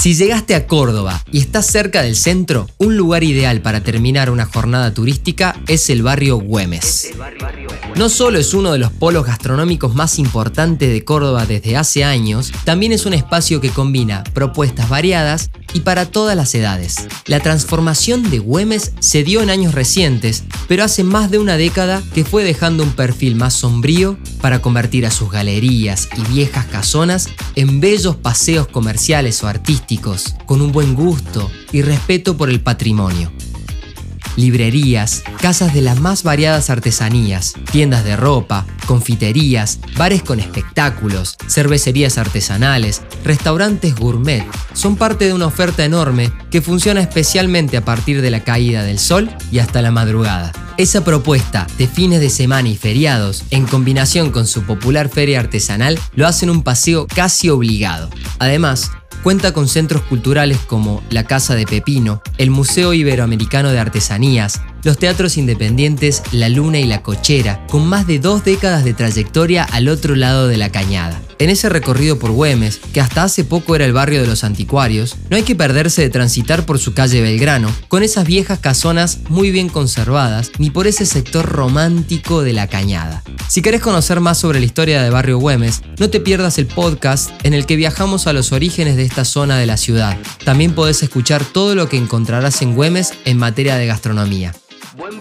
Si llegaste a Córdoba y estás cerca del centro, un lugar ideal para terminar una jornada turística es el barrio Güemes. No solo es uno de los polos gastronómicos más importantes de Córdoba desde hace años, también es un espacio que combina propuestas variadas y para todas las edades. La transformación de Güemes se dio en años recientes, pero hace más de una década que fue dejando un perfil más sombrío para convertir a sus galerías y viejas casonas en bellos paseos comerciales o artísticos, con un buen gusto y respeto por el patrimonio librerías, casas de las más variadas artesanías, tiendas de ropa, confiterías, bares con espectáculos, cervecerías artesanales, restaurantes gourmet, son parte de una oferta enorme que funciona especialmente a partir de la caída del sol y hasta la madrugada. Esa propuesta de fines de semana y feriados, en combinación con su popular feria artesanal, lo hacen un paseo casi obligado. Además, Cuenta con centros culturales como la Casa de Pepino, el Museo Iberoamericano de Artesanías, los teatros independientes La Luna y La Cochera, con más de dos décadas de trayectoria al otro lado de la cañada. En ese recorrido por Güemes, que hasta hace poco era el barrio de los anticuarios, no hay que perderse de transitar por su calle Belgrano, con esas viejas casonas muy bien conservadas, ni por ese sector romántico de la cañada. Si querés conocer más sobre la historia de Barrio Güemes, no te pierdas el podcast en el que viajamos a los orígenes de esta zona de la ciudad. También podés escuchar todo lo que encontrarás en Güemes en materia de gastronomía. Buen